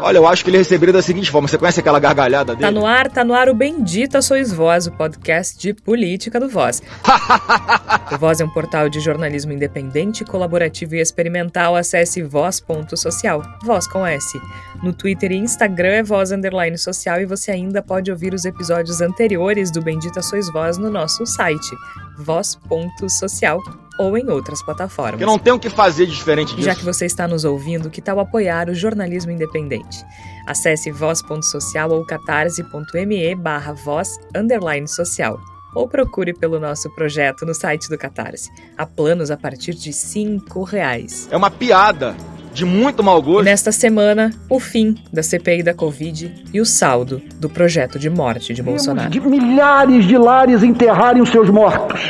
Olha, eu acho que ele receberia da seguinte forma: você conhece aquela gargalhada dele? Tá no ar, tá no ar o Bendita Sois Voz, o podcast de política do Voz. o Voz é um portal de jornalismo independente, colaborativo e experimental. Acesse voz.social, voz com S. No Twitter e Instagram é voz underline social e você ainda pode ouvir os episódios anteriores do Bendita Sois Voz no nosso site, voz.social ou em outras plataformas. Que não tem o que fazer diferente disso. Já que você está nos ouvindo, que tal apoiar o jornalismo independente? Acesse voz.social ou catarse.me barra voz underline social. Ou procure pelo nosso projeto no site do Catarse. Há planos a partir de cinco reais. É uma piada de muito mau gosto. E nesta semana, o fim da CPI da Covid e o saldo do projeto de morte de Bolsonaro. De milhares de lares enterrarem os seus mortos.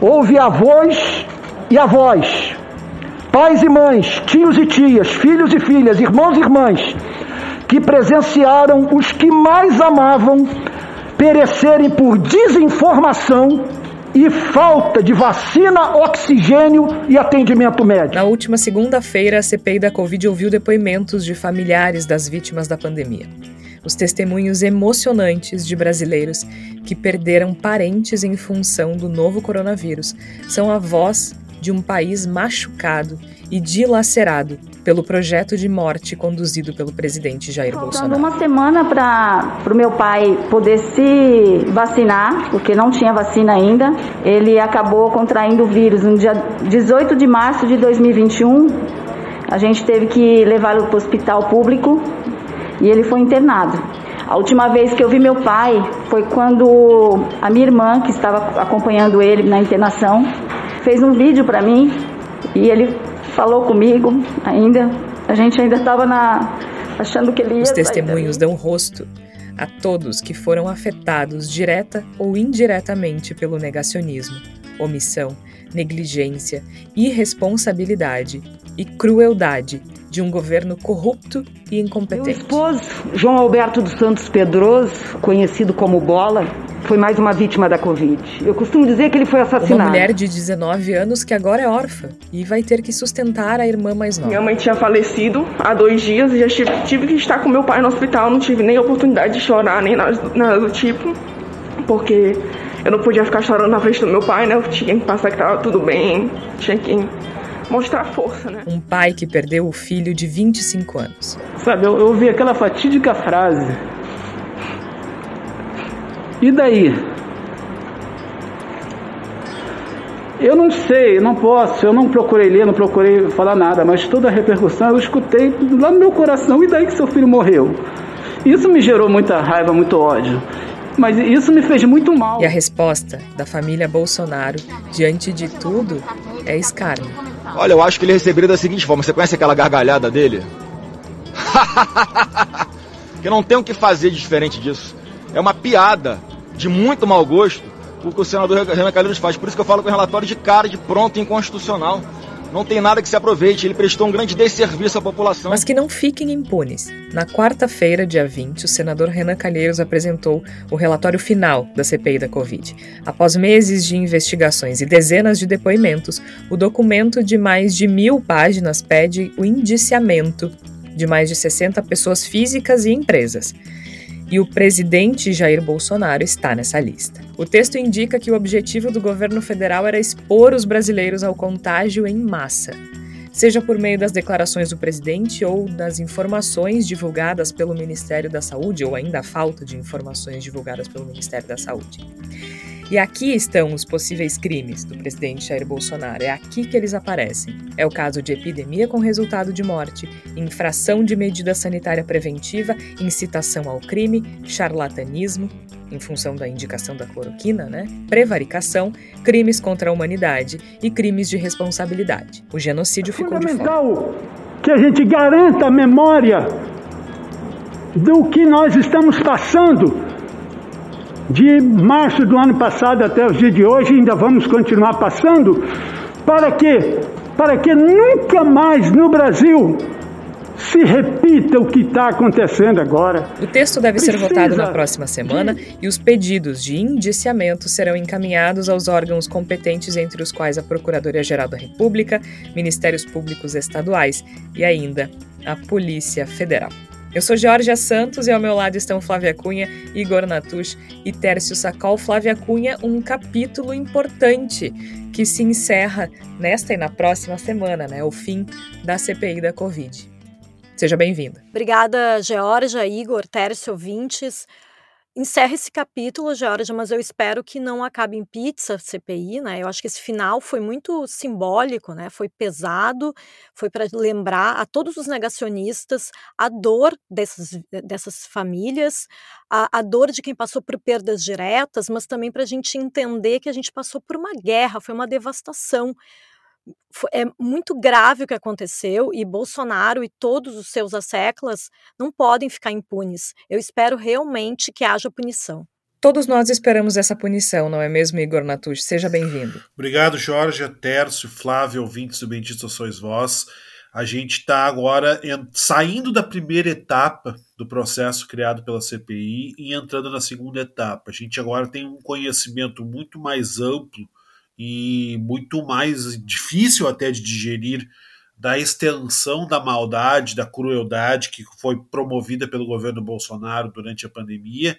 Houve avós e avós, pais e mães, tios e tias, filhos e filhas, irmãos e irmãs, que presenciaram os que mais amavam perecerem por desinformação e falta de vacina, oxigênio e atendimento médico. Na última segunda-feira, a CPI da Covid ouviu depoimentos de familiares das vítimas da pandemia os testemunhos emocionantes de brasileiros que perderam parentes em função do novo coronavírus são a voz de um país machucado e dilacerado pelo projeto de morte conduzido pelo presidente Jair Faltando Bolsonaro. uma semana para o meu pai poder se vacinar, porque não tinha vacina ainda, ele acabou contraindo o vírus no dia 18 de março de 2021. A gente teve que levá-lo para o hospital público e ele foi internado. A última vez que eu vi meu pai foi quando a minha irmã, que estava acompanhando ele na internação, fez um vídeo para mim e ele falou comigo ainda. A gente ainda estava na achando que ele ia Os testemunhos dão rosto a todos que foram afetados direta ou indiretamente pelo negacionismo, omissão, negligência, irresponsabilidade e crueldade de um governo corrupto e incompetente. Meu esposo, João Alberto dos Santos Pedroso, conhecido como Bola, foi mais uma vítima da Covid. Eu costumo dizer que ele foi assassinado. Uma mulher de 19 anos que agora é órfã e vai ter que sustentar a irmã mais nova. Minha mãe tinha falecido há dois dias e já tive, tive que estar com meu pai no hospital. Não tive nem oportunidade de chorar, nem nada, nada do tipo, porque eu não podia ficar chorando na frente do meu pai, né? Eu tinha que passar que tava tudo bem, tinha que mostrar força, né? Um pai que perdeu o filho de 25 anos. Sabe, eu, eu ouvi aquela fatídica frase. E daí? Eu não sei, não posso, eu não procurei ler, não procurei falar nada, mas toda a repercussão eu escutei lá no meu coração. E daí que seu filho morreu? Isso me gerou muita raiva, muito ódio. Mas isso me fez muito mal. E a resposta da família Bolsonaro, diante de tudo, é escárnio. Olha, eu acho que ele receberia da seguinte forma: você conhece aquela gargalhada dele? que não tem o que fazer diferente disso. É uma piada de muito mau gosto o que o senador Renan Calheiros faz. Por isso que eu falo que o relatório de cara, de pronto, inconstitucional. Não tem nada que se aproveite, ele prestou um grande desserviço à população. Mas que não fiquem impunes. Na quarta-feira, dia 20, o senador Renan Calheiros apresentou o relatório final da CPI da Covid. Após meses de investigações e dezenas de depoimentos, o documento de mais de mil páginas pede o indiciamento de mais de 60 pessoas físicas e empresas e o presidente Jair Bolsonaro está nessa lista. O texto indica que o objetivo do governo federal era expor os brasileiros ao contágio em massa, seja por meio das declarações do presidente ou das informações divulgadas pelo Ministério da Saúde, ou ainda a falta de informações divulgadas pelo Ministério da Saúde. E aqui estão os possíveis crimes do presidente Jair Bolsonaro. É aqui que eles aparecem. É o caso de epidemia com resultado de morte, infração de medida sanitária preventiva, incitação ao crime, charlatanismo, em função da indicação da cloroquina, né? Prevaricação, crimes contra a humanidade e crimes de responsabilidade. O genocídio é ficou de fora. que a gente garanta a memória do que nós estamos passando de março do ano passado até os dias de hoje, ainda vamos continuar passando, para que, para que nunca mais no Brasil se repita o que está acontecendo agora. O texto deve Precisa ser votado na próxima semana de... e os pedidos de indiciamento serão encaminhados aos órgãos competentes, entre os quais a Procuradoria-Geral da República, Ministérios Públicos Estaduais e ainda a Polícia Federal. Eu sou Georgia Santos e ao meu lado estão Flávia Cunha, Igor Natush e Tércio Sacol. Flávia Cunha, um capítulo importante que se encerra nesta e na próxima semana, né? O fim da CPI da Covid. Seja bem-vinda. Obrigada, Georgia, Igor, Tércio, ouvintes encerra esse capítulo, Georgia, mas eu espero que não acabe em pizza CPI, né? Eu acho que esse final foi muito simbólico, né? Foi pesado, foi para lembrar a todos os negacionistas a dor dessas, dessas famílias, a, a dor de quem passou por perdas diretas, mas também para a gente entender que a gente passou por uma guerra, foi uma devastação é muito grave o que aconteceu e Bolsonaro e todos os seus asseclas não podem ficar impunes. Eu espero realmente que haja punição. Todos nós esperamos essa punição, não é mesmo, Igor Natucci? Seja bem-vindo. Obrigado, Jorge, Tércio, Flávio, ouvintes do Bendito Sois Vós. A gente está agora saindo da primeira etapa do processo criado pela CPI e entrando na segunda etapa. A gente agora tem um conhecimento muito mais amplo e muito mais difícil até de digerir da extensão da maldade, da crueldade que foi promovida pelo governo Bolsonaro durante a pandemia.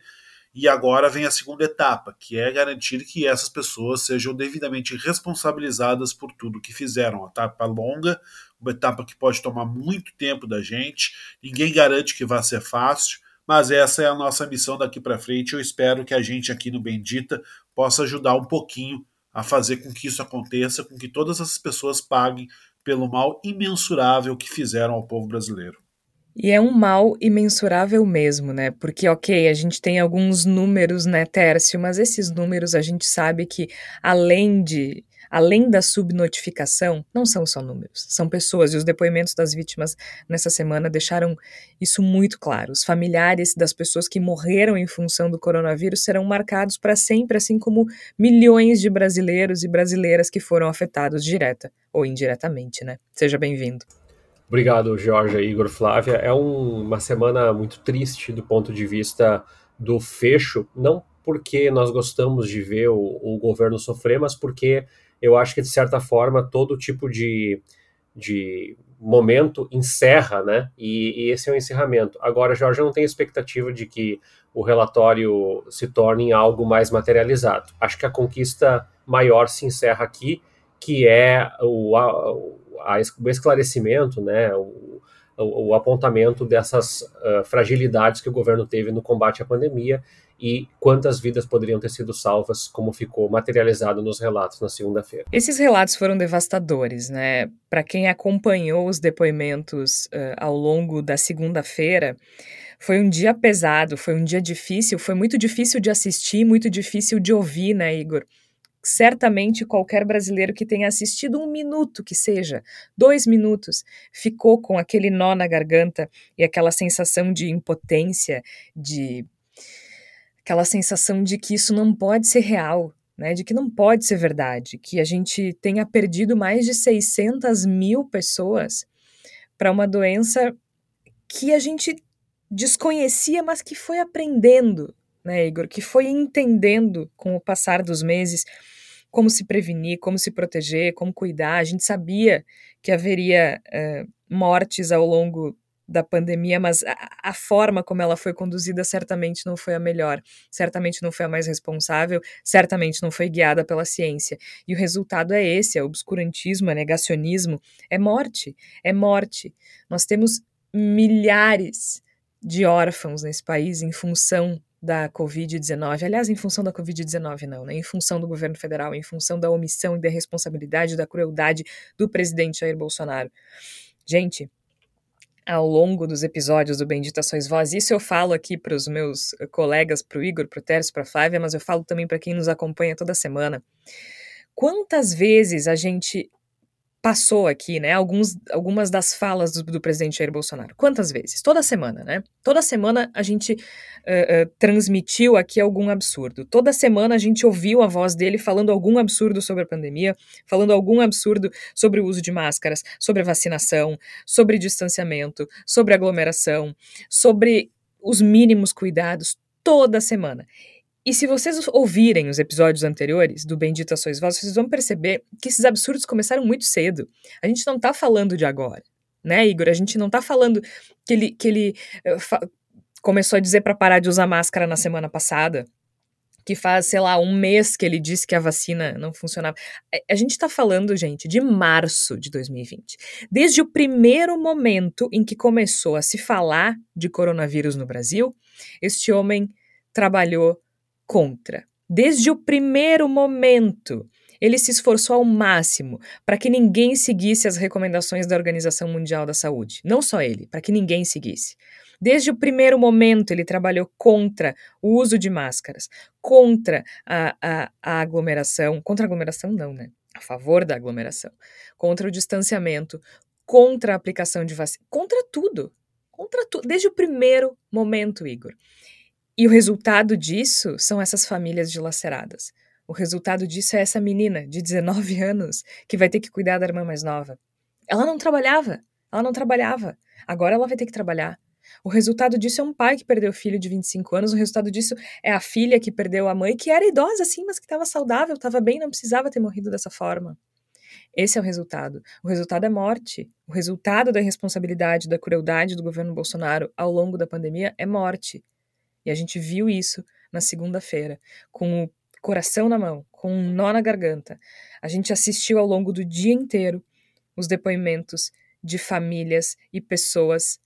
E agora vem a segunda etapa, que é garantir que essas pessoas sejam devidamente responsabilizadas por tudo que fizeram. Uma etapa longa, uma etapa que pode tomar muito tempo da gente, ninguém garante que vai ser fácil, mas essa é a nossa missão daqui para frente. Eu espero que a gente aqui no Bendita possa ajudar um pouquinho a fazer com que isso aconteça, com que todas essas pessoas paguem pelo mal imensurável que fizeram ao povo brasileiro. E é um mal imensurável mesmo, né? Porque, ok, a gente tem alguns números, né, Tércio, mas esses números a gente sabe que, além de além da subnotificação, não são só números, são pessoas. E os depoimentos das vítimas nessa semana deixaram isso muito claro. Os familiares das pessoas que morreram em função do coronavírus serão marcados para sempre, assim como milhões de brasileiros e brasileiras que foram afetados direta ou indiretamente, né? Seja bem-vindo. Obrigado, Jorge, Igor, Flávia. É um, uma semana muito triste do ponto de vista do fecho, não porque nós gostamos de ver o, o governo sofrer, mas porque eu acho que de certa forma todo tipo de, de momento encerra, né? E, e, esse é o encerramento. Agora, Jorge, eu não tenho expectativa de que o relatório se torne algo mais materializado. Acho que a conquista maior se encerra aqui, que é o, a, o esclarecimento, né? O, o, o apontamento dessas uh, fragilidades que o governo teve no combate à pandemia e quantas vidas poderiam ter sido salvas, como ficou materializado nos relatos na segunda-feira. Esses relatos foram devastadores, né? Para quem acompanhou os depoimentos uh, ao longo da segunda-feira, foi um dia pesado, foi um dia difícil, foi muito difícil de assistir, muito difícil de ouvir, né, Igor? certamente qualquer brasileiro que tenha assistido um minuto que seja, dois minutos, ficou com aquele nó na garganta e aquela sensação de impotência, de aquela sensação de que isso não pode ser real, né, de que não pode ser verdade, que a gente tenha perdido mais de 600 mil pessoas para uma doença que a gente desconhecia, mas que foi aprendendo, né, Igor, que foi entendendo com o passar dos meses como se prevenir, como se proteger, como cuidar. A gente sabia que haveria uh, mortes ao longo da pandemia, mas a, a, forma como ela foi conduzida certamente não foi a melhor, certamente não foi a mais responsável, certamente não foi guiada pela ciência. E o resultado é esse: é obscurantismo, é negacionismo, é morte, é morte. Nós temos milhares de órfãos nesse país em função da Covid-19, aliás, em função da Covid-19, não, né? em função do governo federal, em função da omissão e da responsabilidade, da crueldade do presidente Jair Bolsonaro. Gente, ao longo dos episódios do Bendita Sois Voz. Isso eu falo aqui para os meus colegas, para o Igor, para o Tércio, para a Flávia, mas eu falo também para quem nos acompanha toda semana. Quantas vezes a gente passou aqui, né, alguns, algumas das falas do, do, presidente Jair Bolsonaro. Quantas vezes? Toda semana, né? Toda semana a gente uh, uh, transmitiu aqui algum absurdo. Toda semana a gente ouviu a voz dele falando algum absurdo sobre a pandemia, falando algum absurdo sobre o uso de máscaras, sobre a vacinação, sobre distanciamento, sobre aglomeração, sobre os mínimos cuidados. Toda semana. E se vocês ouvirem os episódios anteriores do Bendito a Sois Vós, vocês vão perceber que esses absurdos começaram muito cedo. A gente não está falando de agora. né, Igor? A gente não está falando que ele, que ele uh, começou a dizer para parar de usar máscara na semana passada, que faz, sei lá, um mês que ele disse que a vacina não funcionava. A gente está falando, gente, de março de 2020. Desde o primeiro momento em que começou a se falar de coronavírus no Brasil, este homem trabalhou contra. Desde o primeiro momento. Ele se esforçou ao máximo para que ninguém seguisse as recomendações da Organização Mundial da Saúde. Não só ele, para que ninguém seguisse. Desde o primeiro momento, ele trabalhou contra o uso de máscaras, contra a, a, a aglomeração, contra a aglomeração não, né? A favor da aglomeração, contra o distanciamento, contra a aplicação de vacina, contra tudo, contra tudo, desde o primeiro momento, Igor. E o resultado disso são essas famílias dilaceradas. O resultado disso é essa menina de 19 anos que vai ter que cuidar da irmã mais nova. Ela não trabalhava, ela não trabalhava. Agora ela vai ter que trabalhar. O resultado disso é um pai que perdeu o filho de 25 anos, o resultado disso é a filha que perdeu a mãe, que era idosa sim, mas que estava saudável, estava bem, não precisava ter morrido dessa forma. Esse é o resultado. O resultado é morte. O resultado da irresponsabilidade, da crueldade do governo Bolsonaro ao longo da pandemia é morte. E a gente viu isso na segunda-feira, com o coração na mão, com um nó na garganta. A gente assistiu ao longo do dia inteiro os depoimentos de famílias e pessoas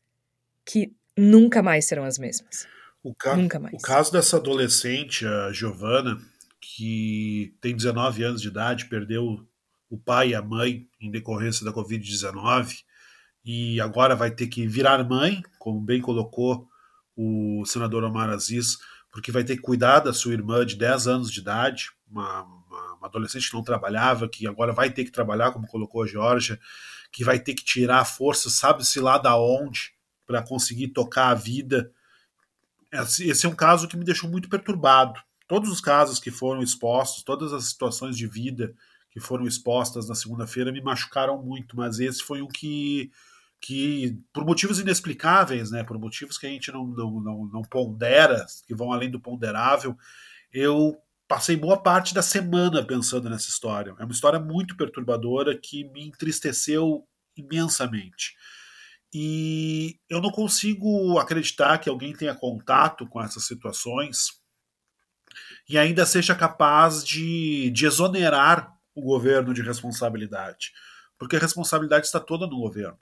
que nunca mais serão as mesmas. O, ca nunca mais. o caso dessa adolescente, a Giovana, que tem 19 anos de idade, perdeu o pai e a mãe em decorrência da Covid-19 e agora vai ter que virar mãe, como bem colocou o senador Omar Aziz, porque vai ter que cuidar da sua irmã de 10 anos de idade, uma, uma, uma adolescente que não trabalhava, que agora vai ter que trabalhar, como colocou a Georgia, que vai ter que tirar a força, sabe-se lá da onde, para conseguir tocar a vida. Esse é um caso que me deixou muito perturbado. Todos os casos que foram expostos, todas as situações de vida que foram expostas na segunda-feira me machucaram muito, mas esse foi um que, que por motivos inexplicáveis, né, por motivos que a gente não, não, não, não pondera, que vão além do ponderável, eu passei boa parte da semana pensando nessa história. É uma história muito perturbadora que me entristeceu imensamente. E eu não consigo acreditar que alguém tenha contato com essas situações e ainda seja capaz de, de exonerar o governo de responsabilidade. Porque a responsabilidade está toda no governo.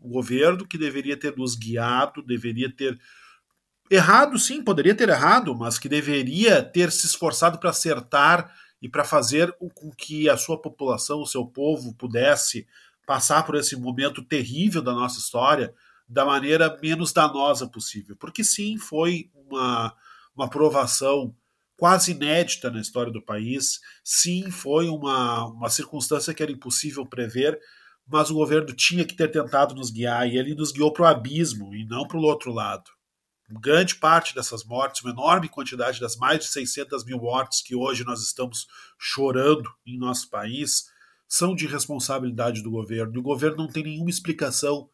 O governo que deveria ter nos guiado, deveria ter errado, sim, poderia ter errado, mas que deveria ter se esforçado para acertar e para fazer com que a sua população, o seu povo, pudesse passar por esse momento terrível da nossa história da maneira menos danosa possível. Porque sim, foi uma, uma provação quase inédita na história do país, sim, foi uma, uma circunstância que era impossível prever, mas o governo tinha que ter tentado nos guiar e ele nos guiou para o abismo e não para o outro lado. Grande parte dessas mortes, uma enorme quantidade das mais de 600 mil mortes que hoje nós estamos chorando em nosso país, são de responsabilidade do governo. E o governo não tem nenhuma explicação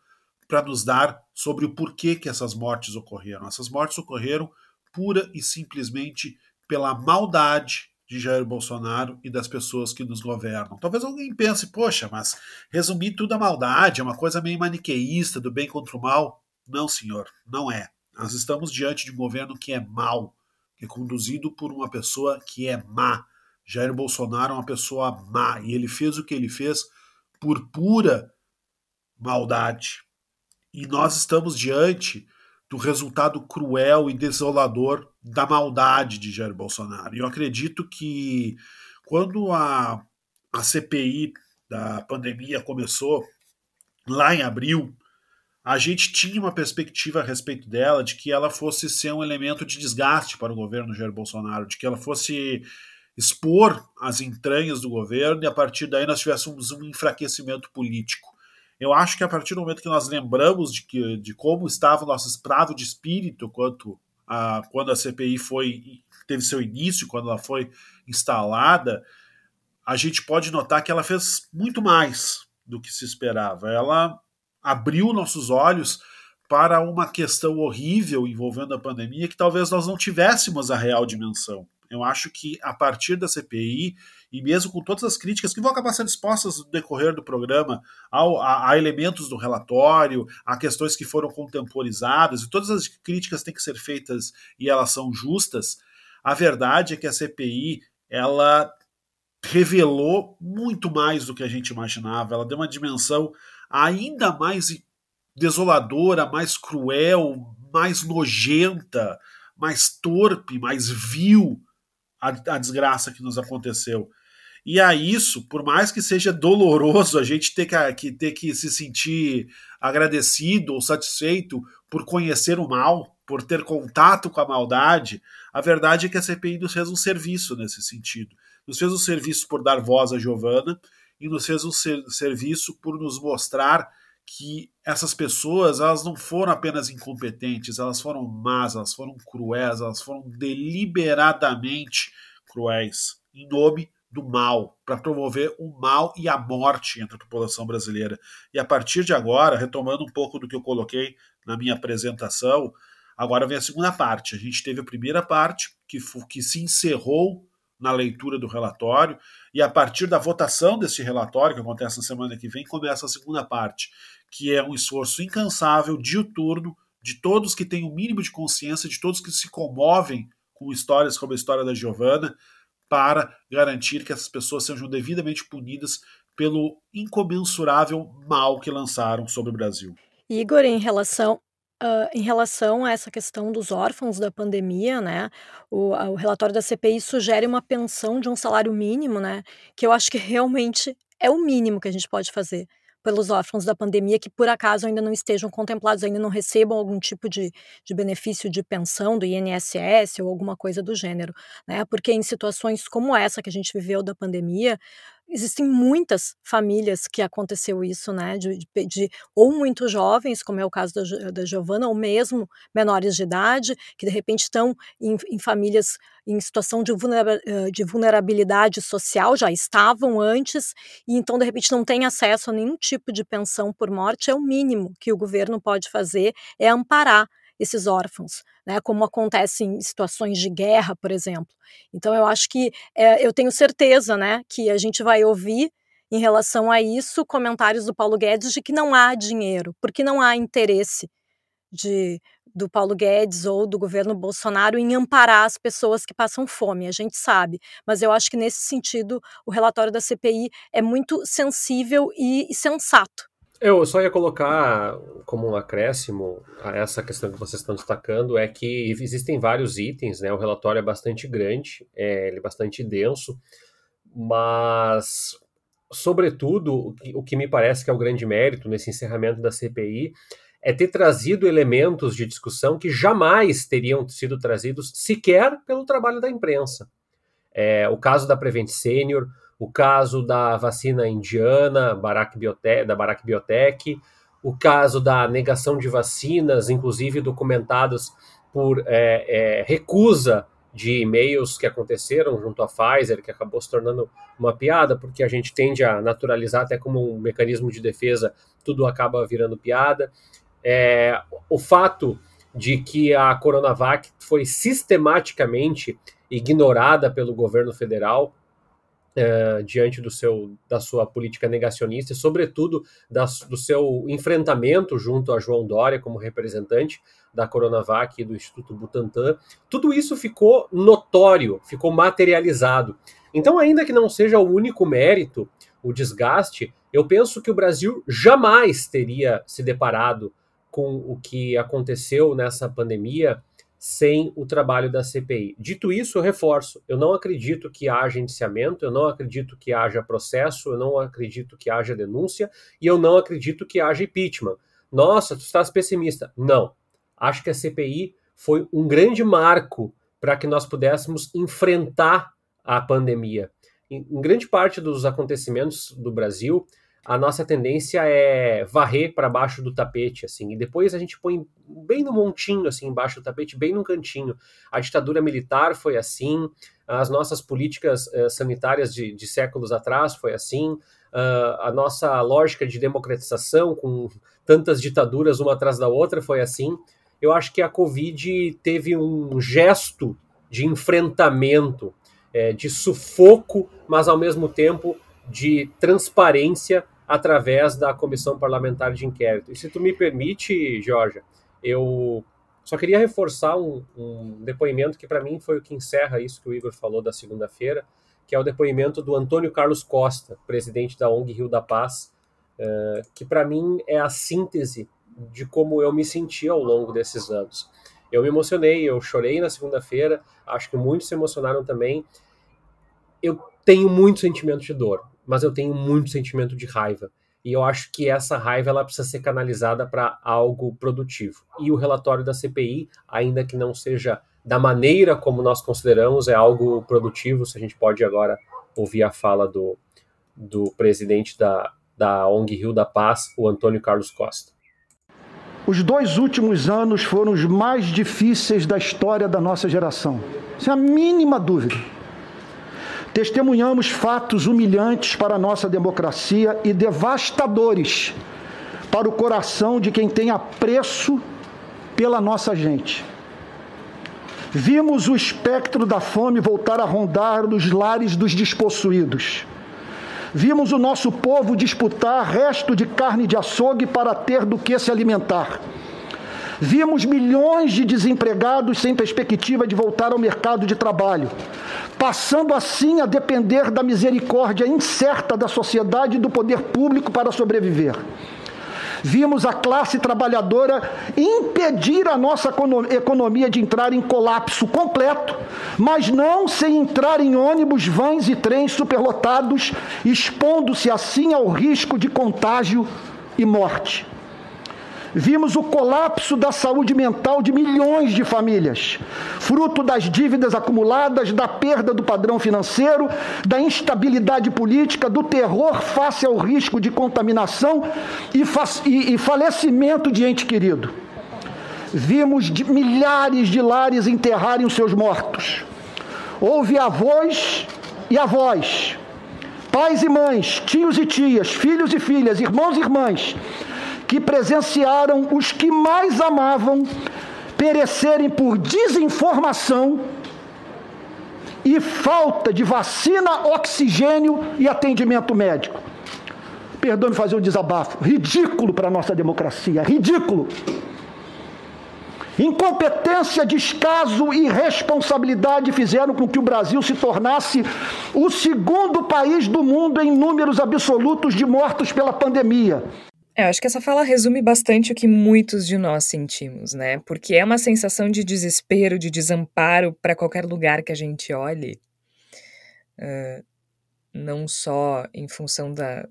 para nos dar sobre o porquê que essas mortes ocorreram. Essas mortes ocorreram pura e simplesmente pela maldade de Jair Bolsonaro e das pessoas que nos governam. Talvez alguém pense, poxa, mas resumir tudo a maldade é uma coisa meio maniqueísta do bem contra o mal. Não, senhor, não é. Nós estamos diante de um governo que é mau, que é conduzido por uma pessoa que é má, Jair Bolsonaro é uma pessoa má e ele fez o que ele fez por pura maldade. E nós estamos diante do resultado cruel e desolador da maldade de Jair Bolsonaro. Eu acredito que quando a, a CPI da pandemia começou, lá em abril, a gente tinha uma perspectiva a respeito dela de que ela fosse ser um elemento de desgaste para o governo Jair Bolsonaro, de que ela fosse expor as entranhas do governo e a partir daí nós tivéssemos um enfraquecimento político. Eu acho que a partir do momento que nós lembramos de, que, de como estava o nosso estado de espírito quanto a, quando a CPI foi teve seu início, quando ela foi instalada, a gente pode notar que ela fez muito mais do que se esperava. Ela abriu nossos olhos para uma questão horrível envolvendo a pandemia que talvez nós não tivéssemos a real dimensão. Eu acho que a partir da CPI, e mesmo com todas as críticas que vão acabar sendo expostas no decorrer do programa, ao, a, a, elementos do relatório, a questões que foram contemporizadas, e todas as críticas têm que ser feitas e elas são justas, a verdade é que a CPI ela revelou muito mais do que a gente imaginava. Ela deu uma dimensão ainda mais desoladora, mais cruel, mais nojenta, mais torpe, mais vil a, a desgraça que nos aconteceu. E a isso, por mais que seja doloroso a gente ter que, que, ter que se sentir agradecido ou satisfeito por conhecer o mal, por ter contato com a maldade, a verdade é que a CPI nos fez um serviço nesse sentido. Nos fez um serviço por dar voz a Giovana e nos fez um ser, serviço por nos mostrar que essas pessoas elas não foram apenas incompetentes, elas foram más, elas foram cruéis, elas foram deliberadamente cruéis, em nome do mal, para promover o mal e a morte entre a população brasileira. E a partir de agora, retomando um pouco do que eu coloquei na minha apresentação, agora vem a segunda parte. A gente teve a primeira parte, que, que se encerrou na leitura do relatório, e a partir da votação desse relatório, que acontece na semana que vem, começa a segunda parte, que é um esforço incansável, diuturno, de todos que têm o um mínimo de consciência, de todos que se comovem com histórias como a história da Giovana, para garantir que essas pessoas sejam devidamente punidas pelo incomensurável mal que lançaram sobre o Brasil. Igor, em relação Em relação a essa questão dos órfãos da pandemia, né, o, o, relatório da CPI sugere uma pensão de um salário mínimo, né, que eu acho que realmente é o mínimo que a gente pode fazer pelos órfãos da pandemia que por acaso ainda não estejam contemplados, ainda não recebam algum tipo de, de benefício de pensão do INSS ou alguma coisa do gênero, né? Porque em situações como essa que a gente viveu da pandemia, existem muitas famílias que aconteceu isso, né? De, de, de, ou muito jovens, como é o caso da, da Giovana, ou mesmo menores de idade, que de repente estão em, em famílias em situação de, de vulnerabilidade social, já estavam antes, e então de repente não têm acesso a nenhum tipo de pensão por morte, é o mínimo que o governo pode fazer, é amparar esses órfãos, né, como acontece em situações de guerra, por exemplo. Então, eu acho que é, eu tenho certeza né, que a gente vai ouvir em relação a isso comentários do Paulo Guedes de que não há dinheiro, porque não há interesse de, do Paulo Guedes ou do governo Bolsonaro em amparar as pessoas que passam fome, a gente sabe. Mas eu acho que nesse sentido o relatório da CPI é muito sensível e, e sensato. Eu só ia colocar como um acréscimo a essa questão que vocês estão destacando é que existem vários itens, né? O relatório é bastante grande, é, ele é bastante denso, mas sobretudo o que, me parece que é o grande mérito nesse encerramento da CPI é ter trazido elementos de discussão que jamais teriam sido trazidos sequer pelo trabalho da imprensa. É, o caso da Prevent Senior, o caso da vacina indiana, Barack Biotech, da Barack Biotech, o caso da negação de vacinas, inclusive documentados por é, é, recusa de e-mails que aconteceram junto à Pfizer, que acabou se tornando uma piada, porque a gente tende a naturalizar até como um mecanismo de defesa, tudo acaba virando piada. É, o fato de que a Coronavac foi sistematicamente ignorada pelo governo federal, Uh, diante do seu, da sua política negacionista e, sobretudo, da, do seu enfrentamento junto a João Dória como representante da Coronavac e do Instituto Butantan, tudo isso ficou notório, ficou materializado. Então, ainda que não seja o único mérito, o desgaste, eu penso que o Brasil jamais teria se deparado com o que aconteceu nessa pandemia sem o trabalho da CPI. Dito isso, eu reforço: eu não acredito que haja indiciamento, eu não acredito que haja processo, eu não acredito que haja denúncia e eu não acredito que haja impeachment. Nossa, tu estás pessimista. Não. Acho que a CPI foi um grande marco para que nós pudéssemos enfrentar a pandemia. Em, em grande parte dos acontecimentos do Brasil, a nossa tendência é varrer para baixo do tapete, assim, e depois a gente põe bem no montinho, assim, embaixo do tapete, bem no cantinho. A ditadura militar foi assim, as nossas políticas uh, sanitárias de, de, séculos atrás foi assim, uh, a nossa lógica de democratização com tantas ditaduras uma atrás da outra foi assim. Eu acho que a Covid teve um gesto de enfrentamento, é, de sufoco, mas ao mesmo tempo de transparência através da comissão parlamentar de inquérito. E se tu me permite, Georgia, eu só queria reforçar um, um depoimento que para mim foi o que encerra isso que o Igor falou da segunda-feira, que é o depoimento do Antônio Carlos Costa, presidente da ONG Rio da Paz, uh, que para mim é a síntese de como eu me senti ao longo desses anos. Eu me emocionei, eu chorei na segunda-feira, acho que muitos se emocionaram também. Eu tenho muito sentimento de dor, mas eu tenho muito sentimento de raiva. E eu acho que essa raiva ela precisa ser canalizada para algo produtivo. E o relatório da CPI, ainda que não seja da maneira como nós consideramos, é algo produtivo. Se a gente pode agora ouvir a fala do, do presidente da, da ONG Rio da Paz, o Antônio Carlos Costa. Os dois últimos anos foram os mais difíceis da história da nossa geração. Sem a mínima dúvida. Testemunhamos fatos humilhantes para a nossa democracia e devastadores para o coração de quem tem apreço pela nossa gente. Vimos o espectro da fome voltar a rondar nos lares dos despossuídos. Vimos o nosso povo disputar resto de carne de açougue para ter do que se alimentar. Vimos milhões de desempregados sem perspectiva de voltar ao mercado de trabalho, passando assim a depender da misericórdia incerta da sociedade e do poder público para sobreviver. Vimos a classe trabalhadora impedir a nossa economia de entrar em colapso completo, mas não sem entrar em ônibus, vans e trens superlotados, expondo-se assim ao risco de contágio e morte. Vimos o colapso da saúde mental de milhões de famílias, fruto das dívidas acumuladas, da perda do padrão financeiro, da instabilidade política, do terror face ao risco de contaminação e, e, e falecimento de ente querido. Vimos de milhares de lares enterrarem os seus mortos. Houve avós e avós, pais e mães, tios e tias, filhos e filhas, irmãos e irmãs que presenciaram os que mais amavam perecerem por desinformação e falta de vacina, oxigênio e atendimento médico. Perdoe-me fazer um desabafo. Ridículo para a nossa democracia. Ridículo. Incompetência, descaso e irresponsabilidade fizeram com que o Brasil se tornasse o segundo país do mundo em números absolutos de mortos pela pandemia. É, eu acho que essa fala resume bastante o que muitos de nós sentimos, né? Porque é uma sensação de desespero, de desamparo para qualquer lugar que a gente olhe, uh, não só em função da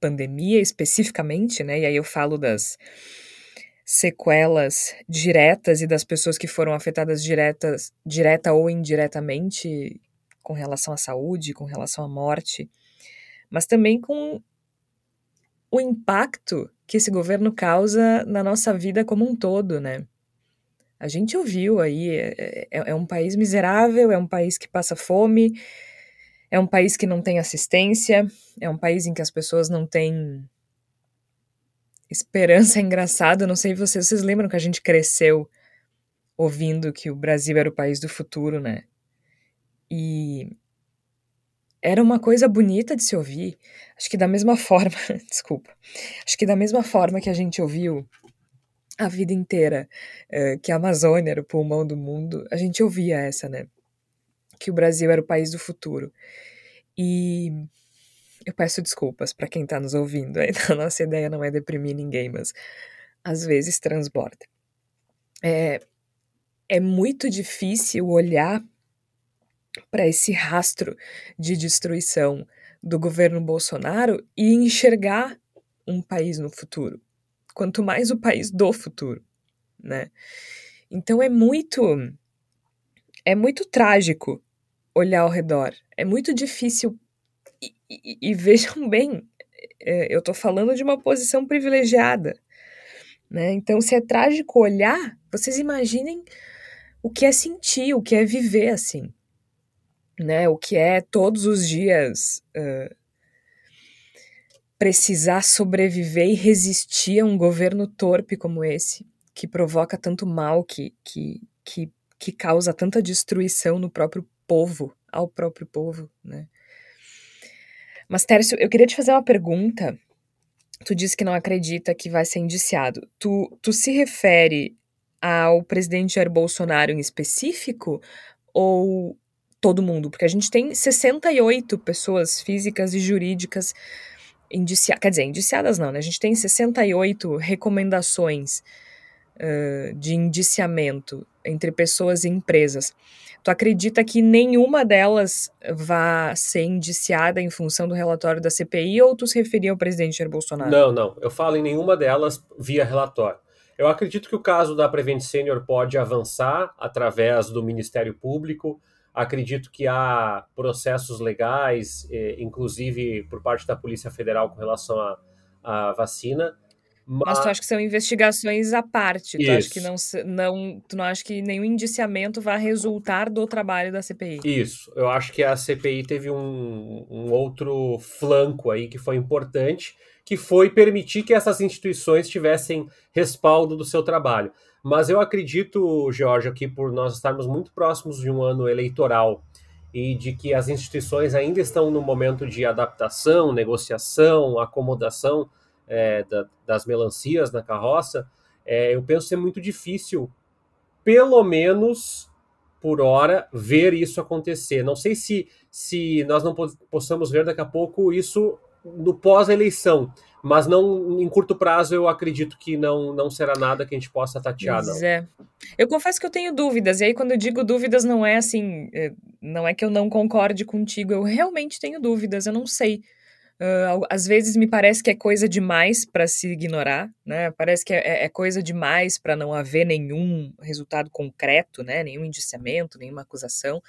pandemia especificamente, né? E aí eu falo das sequelas diretas e das pessoas que foram afetadas diretas, direta ou indiretamente com relação à saúde, com relação à morte, mas também com o impacto que esse governo causa na nossa vida como um todo, né? A gente ouviu aí, é, é, é, um país miserável, é um país que passa fome, é um país que não tem assistência, é um país em que as pessoas não têm esperança. É engraçado, não sei se vocês, vocês lembram que a gente cresceu ouvindo que o Brasil era o país do futuro, né? E era uma coisa bonita de se ouvir. Acho que da mesma forma, desculpa, acho que da mesma forma que a gente ouviu a vida inteira uh, que a Amazônia era o pulmão do mundo, a gente ouvia essa, né? Que o Brasil era o país do futuro. E eu peço desculpas para quem está nos ouvindo. A nossa ideia não é deprimir ninguém, mas às vezes transborda. É, é muito difícil olhar para esse rastro de destruição do governo Bolsonaro e enxergar um país no futuro. Quanto mais o país do futuro, né? Então é muito é muito trágico olhar ao redor. É muito difícil e, e, e vejam bem, é, eu estou falando de uma posição privilegiada, né? Então se é trágico olhar, vocês imaginem o que é sentir, o que é viver assim né? O que é todos os dias uh, precisar sobreviver e resistir a um governo torpe como esse, que provoca tanto mal, que, que, que que causa tanta destruição no próprio povo, ao próprio povo, né? Mas, Tércio, eu queria te fazer uma pergunta. Tu disse que não acredita que vai ser indiciado. Tu, tu se refere ao presidente Jair Bolsonaro em específico ou todo mundo? Porque a gente tem 68 pessoas físicas e jurídicas indiciadas, quer dizer, indiciadas não, né? A gente tem 68 recomendações uh, de indiciamento entre pessoas e empresas. Tu acredita que nenhuma delas vá ser indiciada em função do relatório da CPI ou tu se referia ao presidente Jair Bolsonaro? Não, não. Eu falo em nenhuma delas via relatório. Eu acredito que o caso da Prevent Senior pode avançar através do Ministério Público. Acredito que há processos legais, eh, inclusive por parte da Polícia Federal com relação à, à vacina. Mas... mas tu acha que são investigações à parte? Tu acha que não, não, tu não acha que nenhum indiciamento vai resultar do trabalho da CPI? Isso. Eu acho que a CPI teve um, um outro flanco aí que foi importante, que foi permitir que essas instituições tivessem respaldo do seu trabalho. Mas eu acredito, George, aqui por nós estarmos muito próximos de um ano eleitoral e de que as instituições ainda estão no momento de adaptação, negociação, acomodação é, da, das melancias na carroça, é, eu penso ser muito difícil, pelo menos por hora, ver isso acontecer. Não sei se, se nós não possamos ver daqui a pouco isso no pós-eleição, mas não em curto prazo eu acredito que não, não será nada que a gente possa tatear. Pois não. é. Eu confesso que eu tenho dúvidas, e aí quando eu digo dúvidas não é assim, é, não é que eu não concorde contigo, eu realmente tenho dúvidas, eu não sei. Uh, às vezes me parece que é coisa demais para se ignorar, né? Parece que é, é coisa demais para não haver nenhum resultado concreto, né? Nenhum indiciamento, nenhuma acusação.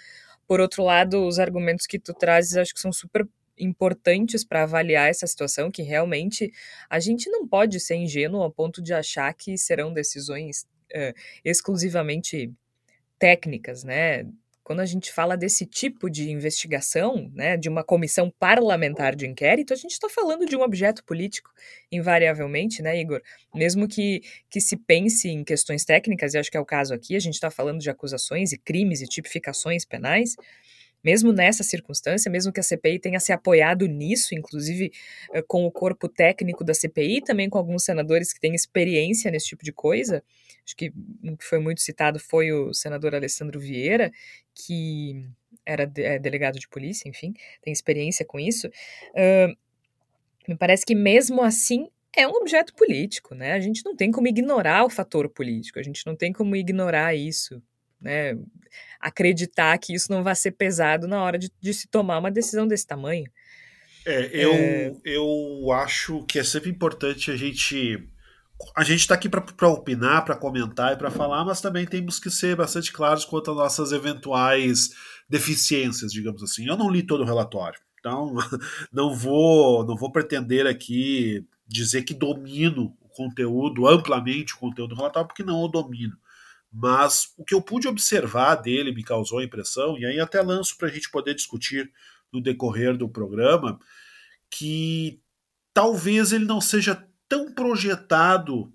Por outro lado, os argumentos que tu trazes acho que são super importantes para avaliar essa situação, que realmente a gente não pode ser ingênuo ao ponto de achar que serão decisões uh, exclusivamente técnicas, né? quando a gente fala desse tipo de investigação, né, de uma comissão parlamentar de inquérito, a gente está falando de um objeto político, invariavelmente, né, Igor? Mesmo que, que se pense em questões técnicas, e acho que é o caso aqui, a gente está falando de acusações e crimes e tipificações penais, mesmo nessa circunstância, mesmo que a CPI tenha se apoiado nisso, inclusive eh, com o corpo técnico da CPI, também com alguns senadores que têm experiência nesse tipo de coisa, acho que um que foi muito citado foi o senador Alessandro Vieira, que era de, é, delegado de polícia, enfim, tem experiência com isso. Uh, me parece que mesmo assim é um objeto político, né? A gente não tem como ignorar o fator político, a gente não tem como ignorar isso, né? Acreditar que isso não vai ser pesado na hora de, de se tomar uma decisão desse tamanho. É, eu, é... eu acho que é sempre importante a gente a gente está aqui para opinar, para comentar e para falar, mas também temos que ser bastante claros quanto às nossas eventuais deficiências, digamos assim. Eu não li todo o relatório, então não vou, não vou pretender aqui dizer que domino o conteúdo, amplamente o conteúdo do relatório, porque não o domino. Mas o que eu pude observar dele me causou a impressão, e aí até lanço para a gente poder discutir no decorrer do programa, que talvez ele não seja tão projetado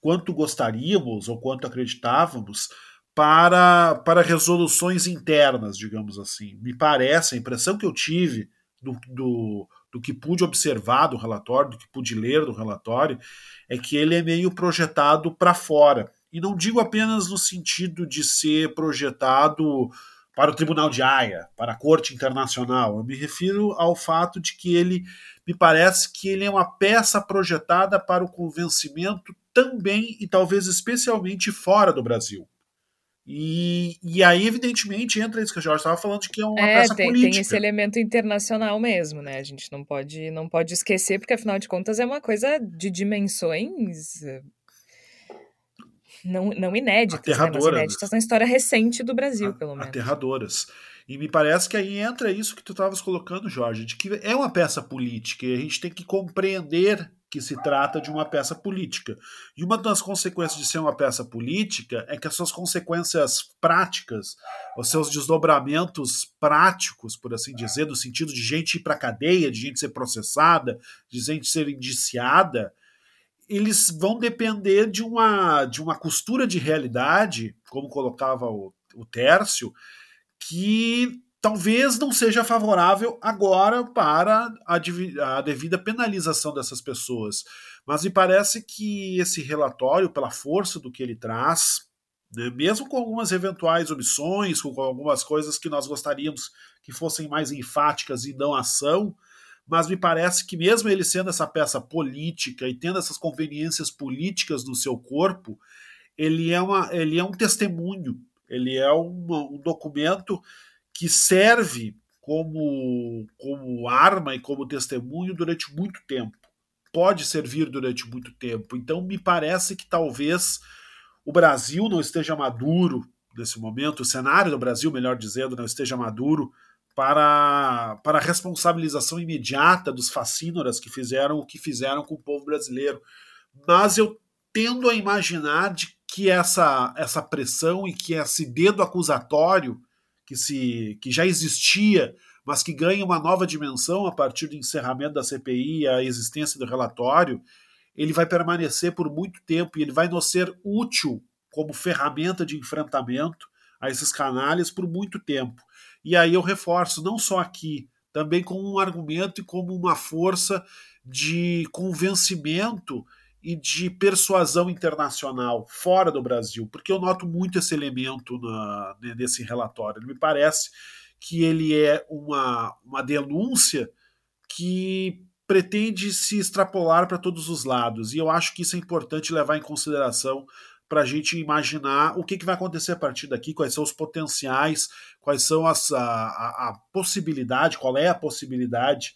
quanto gostaríamos ou quanto acreditávamos para, para resoluções internas, digamos assim. Me parece, a impressão que eu tive do, do, do que pude observar do relatório, do que pude ler do relatório, é que ele é meio projetado para fora. E não digo apenas no sentido de ser projetado para o Tribunal de Haia, para a Corte Internacional. Eu me refiro ao fato de que ele me parece que ele é uma peça projetada para o convencimento também e talvez especialmente fora do Brasil. E, e aí, evidentemente, entra isso que a Jorge estava falando, de que é uma é, peça tem, política. Tem esse elemento internacional mesmo, né? A gente não pode, não pode esquecer, porque afinal de contas é uma coisa de dimensões não, não inéditas, né? Mas inéditas na história recente do Brasil, pelo menos. Aterradoras. E me parece que aí entra isso que tu estavas colocando, Jorge, de que é uma peça política e a gente tem que compreender que se trata de uma peça política. E uma das consequências de ser uma peça política é que as suas consequências práticas, os seus desdobramentos práticos, por assim dizer, no sentido de gente ir para cadeia, de gente ser processada, de gente ser indiciada, eles vão depender de uma, de uma costura de realidade, como colocava o o Tércio, que talvez não seja favorável agora para a, a, devida penalização dessas pessoas. Mas me parece que esse relatório, pela força do que ele traz, né, mesmo com algumas eventuais omissões, com algumas coisas que nós gostaríamos que fossem mais enfáticas e não ação, mas me parece que mesmo ele sendo essa peça política e tendo essas conveniências políticas no seu corpo, ele é, uma, ele é um testemunho, ele é uma, um documento que serve como, como arma e como testemunho durante muito tempo. Pode servir durante muito tempo. Então, me parece que talvez o Brasil não esteja maduro nesse momento, o cenário do Brasil, melhor dizendo, não esteja maduro para, para a responsabilização imediata dos fascínoras que fizeram o que fizeram com o povo brasileiro. Mas eu tendo a imaginar de que essa, essa pressão e que esse dedo acusatório que, se, que já existia, mas que ganha uma nova dimensão a partir do encerramento da CPI e a existência do relatório, ele vai permanecer por muito tempo e ele vai nos ser útil como ferramenta de enfrentamento a esses canalhas por muito tempo. E aí eu reforço, não só aqui, também como um argumento e como uma força de convencimento e de persuasão internacional fora do Brasil, porque eu noto muito esse elemento na, nesse relatório. Ele me parece que ele é uma, uma denúncia que pretende se extrapolar para todos os lados, e eu acho que isso é importante levar em consideração para a gente imaginar o que, que vai acontecer a partir daqui, quais são os potenciais, quais são as, a, a, a possibilidade, qual é a possibilidade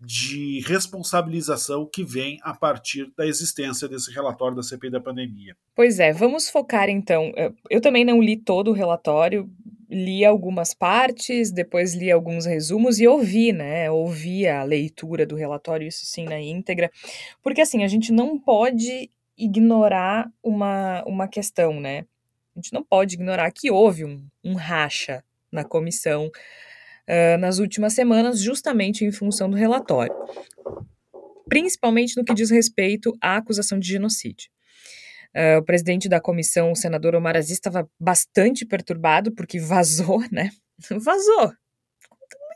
de responsabilização que vem a partir da existência desse relatório da CPI da pandemia. Pois é, vamos focar então. Eu também não li todo o relatório, li algumas partes, depois li alguns resumos e ouvi, né? Ouvi a leitura do relatório, isso sim, na íntegra, porque assim, a gente não pode ignorar uma, uma questão, né? A gente não pode ignorar que houve um, um racha na comissão uh, nas últimas semanas, justamente em função do relatório, principalmente no que diz respeito à acusação de genocídio. Uh, o presidente da comissão, o senador Omar Aziz, estava bastante perturbado porque vazou, né? Vazou.